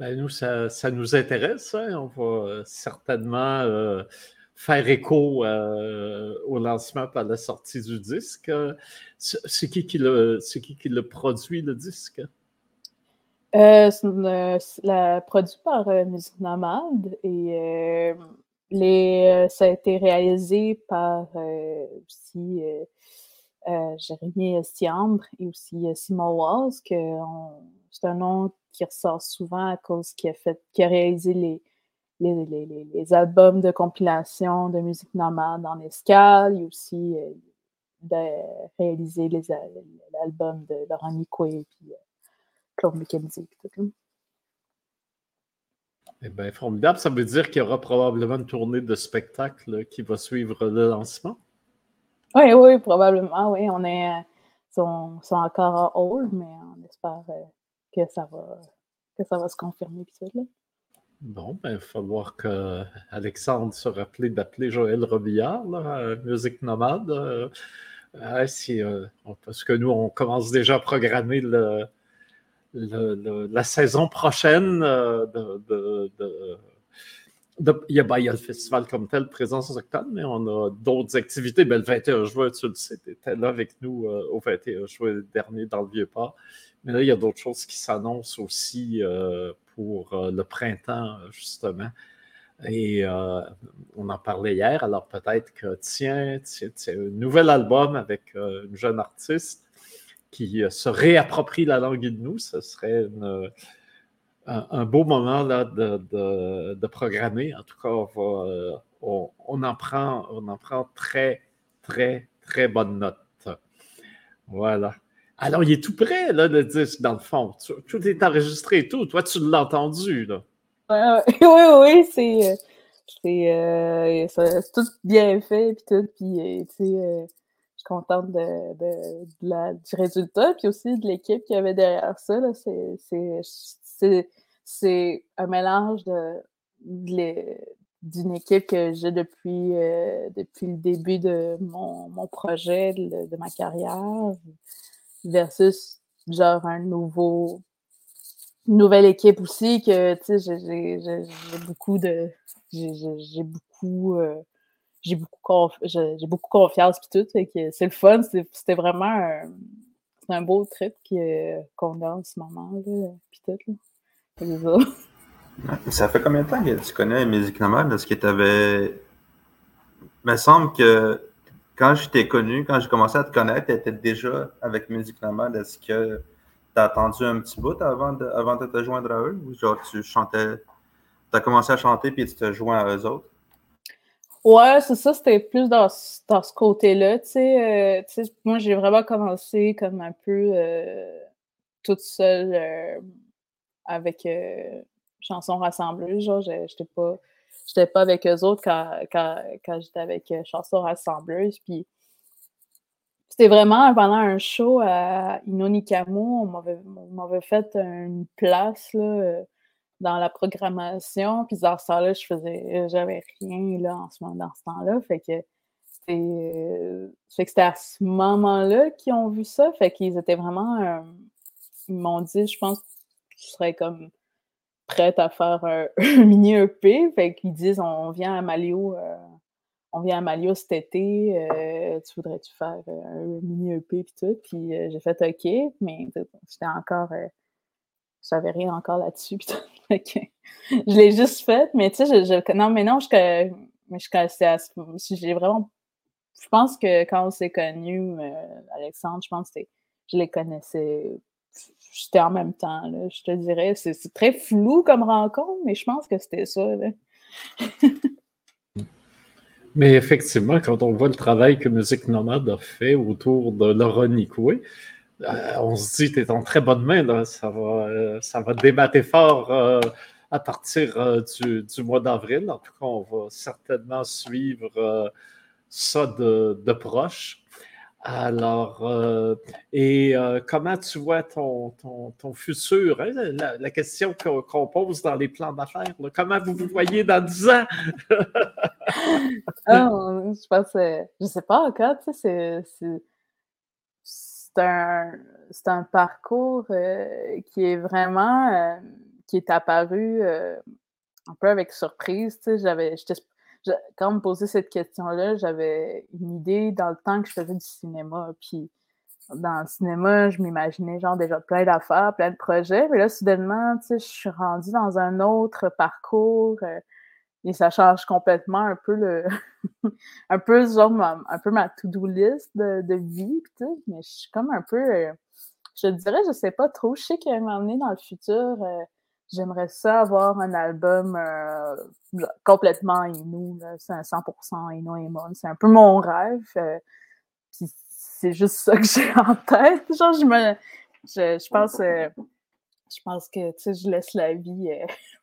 Ben, nous, ça, nous intéresse. Hein. On va euh, certainement euh, faire écho euh, au lancement par la sortie du disque. C'est qui qui le, qui qui le produit, le disque? c'est produit par Musique Nomade et les, ça a été réalisé par aussi Jérémy Stiambre et aussi Simon Walls, que c'est un nom qui ressort souvent à cause qu'il a, fait, qui a réalisé les, les, les, albums de compilation de musique nomade en escale. Il a aussi euh, de, réalisé l'album de Laurent Nicoué et puis, euh, Claude McKenzie. Eh bien, formidable. Ça veut dire qu'il y aura probablement une tournée de spectacle qui va suivre le lancement? Oui, oui, probablement. Oui, on est, euh, sont, sont encore à hold, mais on espère que ça va, que ça va se confirmer. Bon, ben, il va falloir que Alexandre se rappelle d'appeler Joël Robillard, Musique Nomade. Euh, si, euh, parce que nous, on commence déjà à programmer le, la saison prochaine euh, de, il, y a, ben, y a, le festival comme tel, Présence octobre, mais on a d'autres activités. Ben, le 21 juin, tu le sais, tu étais là avec nous au 21 juin dernier dans le Vieux-Port. Mais là, il y a d'autres choses qui s'annoncent aussi euh, pour euh, le printemps, justement. Et euh, on en parlait hier, alors peut-être que tiens, tiens, un nouvel album avec une jeune artiste qui se réapproprie la langue de nous, ce serait un, beau moment là, de, programmer. En tout cas, on, en prend, on en prend très, très, très bonne note. Voilà. Alors, il est tout prêt, là, le disque, dans le fond. Tout est enregistré et tout. Toi, tu l'as entendu, là. *laughs* oui, oui, c'est. C'est tout bien fait, puis tout. Puis, tu sais, je suis contente de, de, du résultat, puis aussi de l'équipe qui avait derrière ça. C'est un mélange de, d'une équipe que j'ai depuis, euh, depuis le début de mon, mon projet, de, ma carrière, versus genre un nouveau nouvelle équipe aussi que tu sais j'ai beaucoup de j'ai beaucoup euh, j'ai beaucoup, j'ai beaucoup confiance puis tout. c'est le fun. C'était vraiment un, un beau trip qu'on a en ce moment. Là, puis tout. Ça fait combien de temps que tu connais Musique Nomade? Est-ce que tu avais. Il me semble que quand je t'ai connu, quand j'ai commencé à te connaître, tu étais déjà avec Nomade. Est-ce que tu as attendu un petit bout avant de, avant de te joindre à eux? Ou genre tu chantais, tu as commencé à chanter puis tu te joins à eux autres? Ouais, c'est ça, c'était plus dans, dans ce côté-là. Tu sais, euh, moi, j'ai vraiment commencé comme un peu euh, toute seule euh, avec chansons rassembleuses. Genre, j'étais pas, j'étais pas avec eux autres quand, quand, quand j'étais avec chansons rassembleuses. Puis c'était vraiment pendant un show à Inonikamu, on m'avait fait une place là, dans la programmation. Puis dans ce temps-là, je faisais, j'avais rien là en ce moment, dans ce temps-là. Fait que c'était à ce moment-là qu'ils ont vu ça. Fait qu'ils étaient vraiment. Euh, ils m'ont dit, je pense que tu serais comme prête à faire un, *laughs* mini EP. Fait qu'ils disent, on vient à Malio. Euh, on vient à Malio cet été, euh, tu voudrais-tu faire un mini EP puis tout? Puis j'ai fait OK, mais j'étais encore je savais rien encore là-dessus. *laughs* je l'ai juste fait, mais tu sais, je, non, mais non, je, mais je j'ai vraiment. Je pense que quand on s'est connus, euh, Alexandre, je pense que je les connaissais. J'étais en même temps, là, je te dirais. C'est très flou comme rencontre, mais je pense que c'était ça. *laughs* mais effectivement, quand on voit le travail que Musique Nomade a fait autour de Laura Nicoué, euh, on se dit, tu es en très bonne main, Ça, va, euh, ça va débattre fort euh, à partir du, mois d'avril. En tout cas, on va certainement suivre ça de, proche. Alors, et comment tu vois ton, ton, futur? Hein? La, question qu'on pose dans les plans d'affaires, comment vous vous voyez dans 10 ans? *laughs* Ah, je pense, je sais pas encore, tu sais, c'est un, un, parcours euh, qui est vraiment euh, qui est apparu euh, un peu avec surprise. J'avais, quand on me posait cette question-là, j'avais une idée dans le temps que je faisais du cinéma. Puis dans le cinéma, je m'imaginais genre déjà plein d'affaires, plein de projets. Mais là, soudainement, je suis rendue dans un autre parcours et ça change complètement un peu le *laughs* un peu genre ma, un peu ma to-do list de, de vie tout, mais je suis comme un peu euh, je dirais je sais pas trop je sais qu'à un moment dans le futur euh, j'aimerais ça avoir un album euh, complètement Inou c'est un 100% Inou et Mon c'est un peu mon rêve puis c'est juste ça que j'ai en tête genre je me je, je pense je pense que tu sais je laisse la vie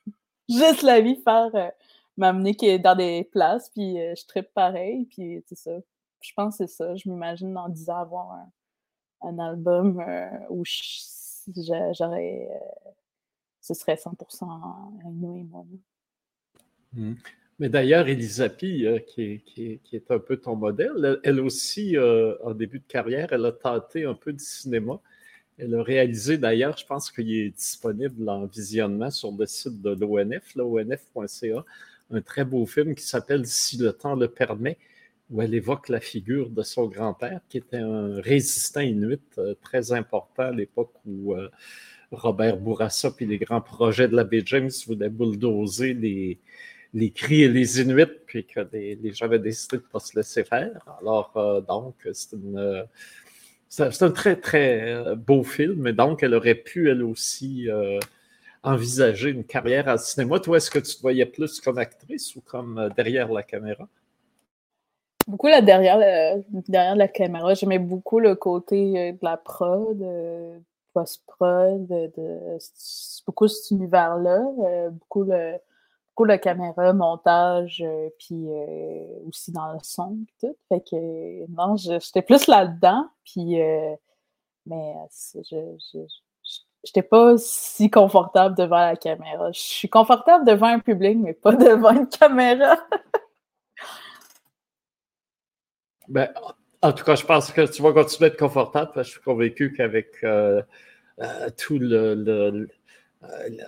*laughs* je laisse la vie faire m'amener dans des places, puis euh, je tripe pareil, puis c'est ça. Je pense que c'est ça. Je m'imagine dans 10 ans avoir un, album euh, où j'aurais. Euh, ce serait 100% nous et moi. Mmh. Mais d'ailleurs, Elisapi, qui, qui, est un peu ton modèle, elle aussi, en début de carrière, elle a tenté un peu de cinéma. Elle a réalisé d'ailleurs, je pense qu'il est disponible en visionnement sur le site de l'ONF, l'onf.ca, un très beau film qui s'appelle Si le temps le permet, où elle évoque la figure de son grand-père, qui était un résistant inuit euh, très important à l'époque où euh, Robert Bourassa et les grands projets de la baie James voulaient bulldozer les, les cris et les Inuits, puis que les, gens avaient décidé de ne pas se laisser faire. Alors, euh, donc, c'est c'est un très, très beau film, et donc elle aurait pu, elle aussi, envisager une carrière en cinéma. Toi, est-ce que tu te voyais plus comme actrice ou comme euh, derrière la caméra? Beaucoup là, derrière, derrière la caméra. J'aimais beaucoup le côté euh, de la prod, euh, post-prod, de, beaucoup cet univers-là, beaucoup le beaucoup la caméra, montage, puis aussi dans le son, tout. Fait que non, j'étais plus là-dedans, puis mais je, j'étais pas si confortable devant la caméra. Je suis confortable devant un public, mais pas *laughs* devant une caméra. ben, en tout cas, je pense que tu vas continuer à être confortable parce que je suis convaincu qu'avec euh, euh, tout le, euh,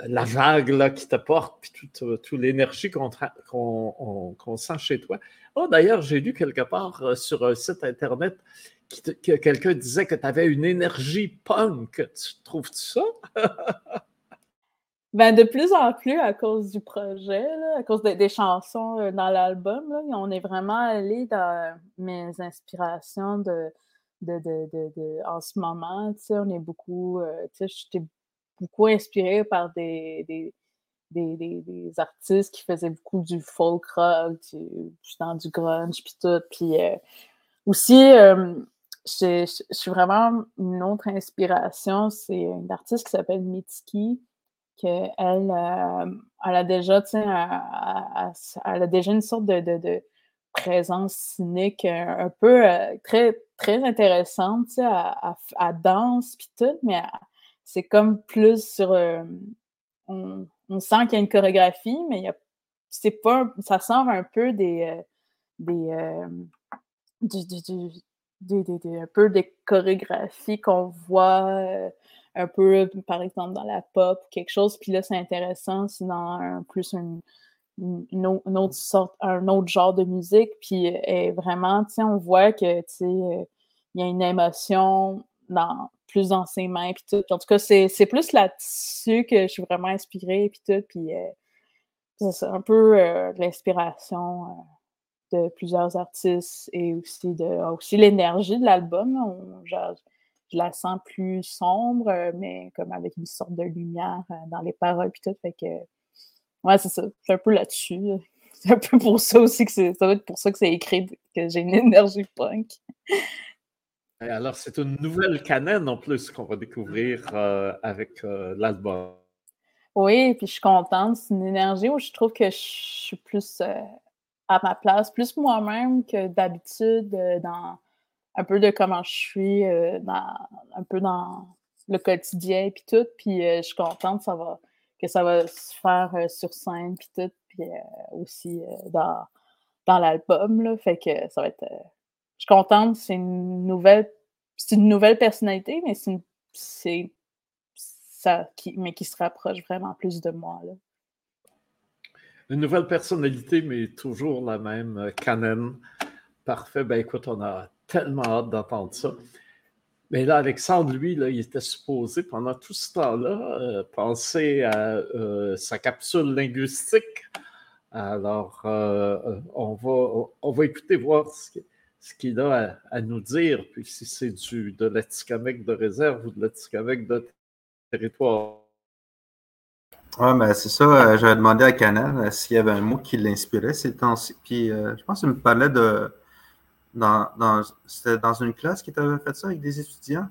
la vague là, qui t'apporte, puis toute, l'énergie qu'on sent chez toi. Oh, d'ailleurs, j'ai lu quelque part sur un site Internet que quelqu'un disait que tu avais une énergie punk. Tu trouves ça? *laughs* ben, de plus en plus à cause du projet, à cause des chansons euh, dans l'album. On est vraiment allé dans mes inspirations de, de, en ce moment. On est beaucoup. Euh, j'étais beaucoup inspirée par des, des des, artistes qui faisaient beaucoup du folk rock, du, dans du grunge, puis tout. Euh, aussi, je, suis vraiment une autre inspiration. C'est une artiste qui s'appelle Mitski, qu'elle euh, elle a déjà, elle, elle, a déjà une sorte de, présence cynique un, peu euh, très, très intéressante, à, à, danse puis tout, mais c'est comme plus sur. Euh, on, sent qu'il y a une chorégraphie, mais il c'est pas, ça sort un peu des, des du, un peu des chorégraphies qu'on voit euh, un peu, par exemple, dans la pop, quelque chose. Puis là, c'est intéressant, c'est dans un, plus une, autre sorte, un autre genre de musique. Puis euh, vraiment, on voit que, tu sais, euh, il y a une émotion dans, plus dans ses mains, puis tout. En tout cas, c'est plus là-dessus que je suis vraiment inspirée, puis tout. Puis c'est un peu l'inspiration de plusieurs artistes et aussi de aussi l'énergie de l'album. Je, la sens plus sombre, euh, mais comme avec une sorte de lumière euh, dans les paroles puis tout. Fait que ouais, c'est ça. C'est un peu là-dessus. *laughs* C'est un peu pour ça aussi que c'est. Ça va être pour ça que c'est écrit que j'ai une *laughs* énergie punk. alors, c'est une nouvelle canon en plus qu'on va découvrir euh, avec l'album. Oui, puis je suis contente. C'est une énergie où je trouve que je suis plus à ma place, plus moi-même que d'habitude dans un peu de comment je suis, euh, dans, un peu dans le quotidien et tout. Puis euh, je suis contente ça va, que ça va se faire sur scène puis tout, puis aussi dans, dans l'album. Fait que ça va être. je suis contente, c'est une nouvelle. C'est une nouvelle personnalité, mais c'est ça qui, mais qui se rapproche vraiment plus de moi. Là une nouvelle personnalité, mais toujours la même euh, canon. Parfait. Ben écoute, on a tellement hâte d'entendre ça. Mais là, Alexandre, lui, là, il était supposé pendant tout ce temps-là euh, penser à euh, sa capsule linguistique. Alors, on, va, on va écouter voir ce, qu'il a à, nous dire, puis si c'est du de l'Atikamekw de réserve ou de l'Atikamekw de territoire. Oui, mais c'est ça. Euh, j'avais demandé à Canal euh, s'il y avait un mot qui l'inspirait ces temps-ci. Puis euh, je pense qu'il me parlait de. Dans, c'était dans une classe qui t'avait fait ça avec des étudiants?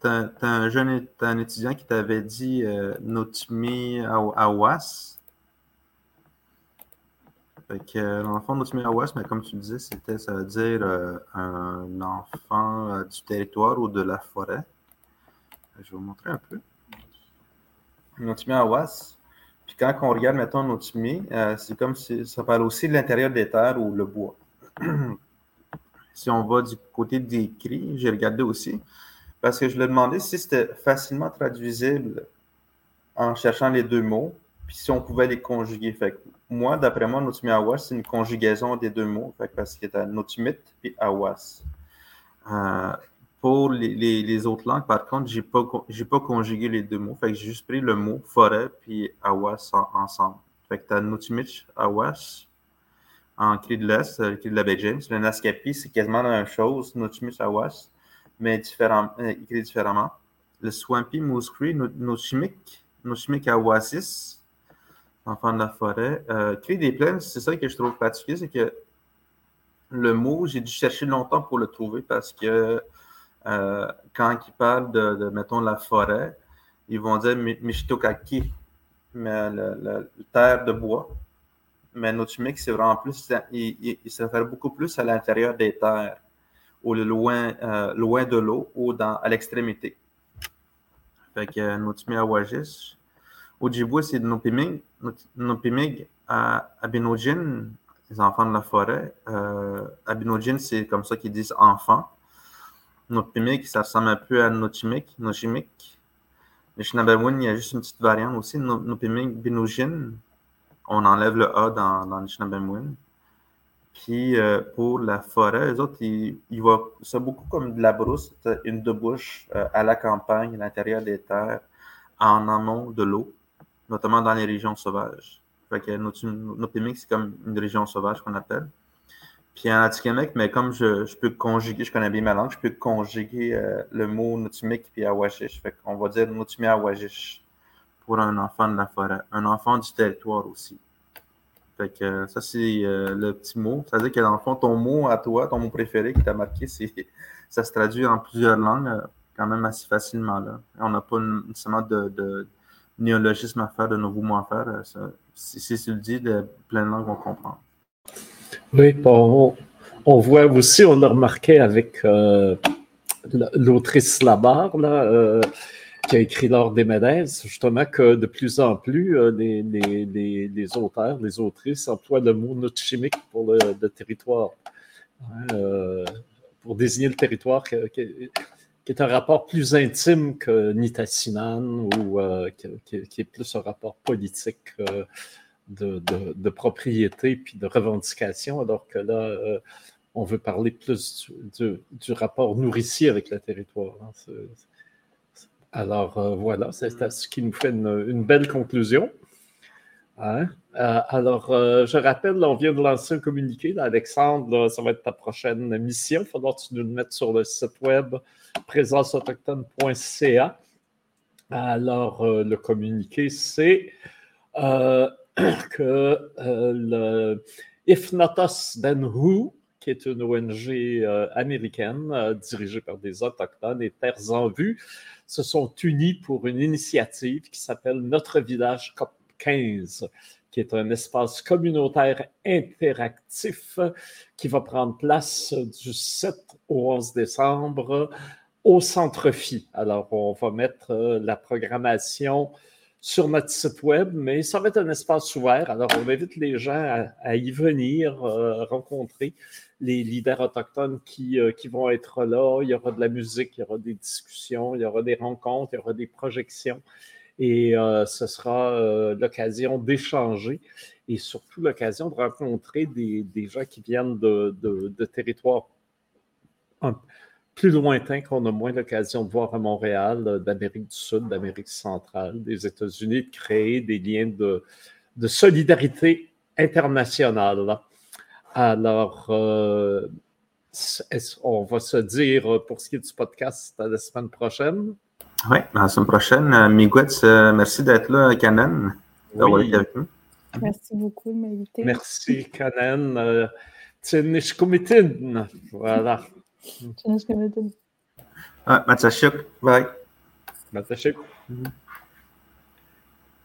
T'as, un jeune un étudiant qui t'avait dit Notimi Awas. Fait que, dans le fond, Notimi Awas, mais comme tu disais, c'était, ça veut dire un enfant du territoire ou de la forêt. Je vais vous montrer un peu. Notimi Awas. Puis quand on regarde, mettons, Notimi, euh, c'est comme si ça parle aussi de l'intérieur des terres ou le bois. *clears throat* si on va du côté des cris, j'ai regardé aussi, parce que je lui demandé si c'était facilement traduisible en cherchant les deux mots, puis si on pouvait les conjuguer. Fait moi, d'après moi, Notimi Awas, c'est une conjugaison des deux mots, fait parce qu'il y a Notimit puis Awas. Euh, pour les, autres langues, par contre, je n'ai pas, pas conjugué les deux mots. Fait que j'ai juste pris le mot forêt puis awas ensemble. Fait que tu as Nutimich awas en cri de l'Est, le cri de la James. Le Naskapi, c'est quasiment la même chose, Nutimich awas, mais euh, écrit différemment. Le Swampy Moose Cree, Nutimik, Nutimik awasis, enfant de la forêt. Euh, des plaines, c'est ça que je trouve particulier, c'est que le mot, j'ai dû chercher longtemps pour le trouver parce que euh, quand ils parlent de, mettons, la forêt, ils vont dire Mishitokaki, mais la terre de bois. Mais Notumik, c'est vraiment plus, il, se réfère beaucoup plus à l'intérieur des terres, ou loin, euh, loin de l'eau, ou dans, à l'extrémité. Fait que Notumi Awajish. Ojibwe, c'est Nopimig, Nopimig à Abinojin, les enfants de la forêt. Euh, c'est comme ça qu'ils disent enfants. Nopimig, ça ressemble un peu à Nochimik, Nochimik. Le Shinabawin, il y a juste une petite variante aussi. Nopimig, Binojin, on enlève le A dans, dans Puis euh, pour la forêt, les autres, ils, voient ça beaucoup comme de la brousse, une de bouche euh, à la campagne, à l'intérieur des terres, en amont de l'eau, notamment dans les régions sauvages. Fait que Nopimik, c'est comme une région sauvage qu'on appelle. Puis en Atikamek, mais comme je, je, peux conjuguer, je connais bien ma langue, je peux conjuguer euh, le mot Notumik puis Awashish. Fait qu'on va dire Notumi Awashish pour un enfant de la forêt, un enfant du territoire aussi. Fait que euh, ça, c'est euh, le petit mot. C'est-à-dire que dans le fond, ton mot à toi, ton mot préféré qui t'a marqué, *laughs* ça se traduit en plusieurs langues quand même assez facilement. On n'a pas nécessairement de, de, néologisme à faire, de nouveaux mots à faire. si, tu le dis, de plein de langues vont comprendre. Oui, on, voit aussi, on a remarqué avec euh, l'autrice Labarre, là, euh, qui a écrit L'Or des Médènes, justement que de plus en plus, euh, les, auteurs, les autrices emploient le mot chimique pour le, territoire, hein, pour désigner le territoire qui, est un rapport plus intime que Nitassinan ou qui, qui, est plus un rapport politique de, propriété puis de revendication, alors que là, euh, on veut parler plus du, rapport nourricier avec le territoire. Hein. Alors euh, voilà, c'est ce qui nous fait une, belle conclusion. Hein. Euh, alors, je rappelle, on vient de lancer un communiqué. Alexandre, ça va être ta prochaine mission. Il faudra que tu nous le mettes sur le site web présenceautochtone.ca. Alors, le communiqué, c'est *clears throat* que euh, le If Not Us Then Who, qui est une ONG euh, américaine euh, dirigée par des Autochtones et Terres en Vue, se sont unis pour une initiative qui s'appelle Notre Village COP 15 qui est un espace communautaire interactif qui va prendre place du 7 au 11 décembre au Centre Phi. Alors, on va mettre la programmation sur notre site web, mais ça va être un espace ouvert. Alors, on invite les gens à, y venir, euh, rencontrer les leaders autochtones qui, euh, qui vont être là. Il y aura de la musique, il y aura des discussions, il y aura des rencontres, il y aura des projections. Et euh, ce sera l'occasion d'échanger et surtout l'occasion de rencontrer des, gens qui viennent de, territoires plus lointain qu'on a moins l'occasion de voir à Montréal, euh, d'Amérique du Sud, d'Amérique centrale, des États-Unis, de créer des liens de solidarité internationale. Alors, euh, on va se dire, euh, pour ce qui est du podcast, à la semaine prochaine? Oui, la semaine prochaine. Miguetz, merci d'être là, Canon, oui. Merci beaucoup de m'inviter. Merci, Canon. Voilà. Cześć, Matashuk. Bye. Matashuk. Mm -hmm.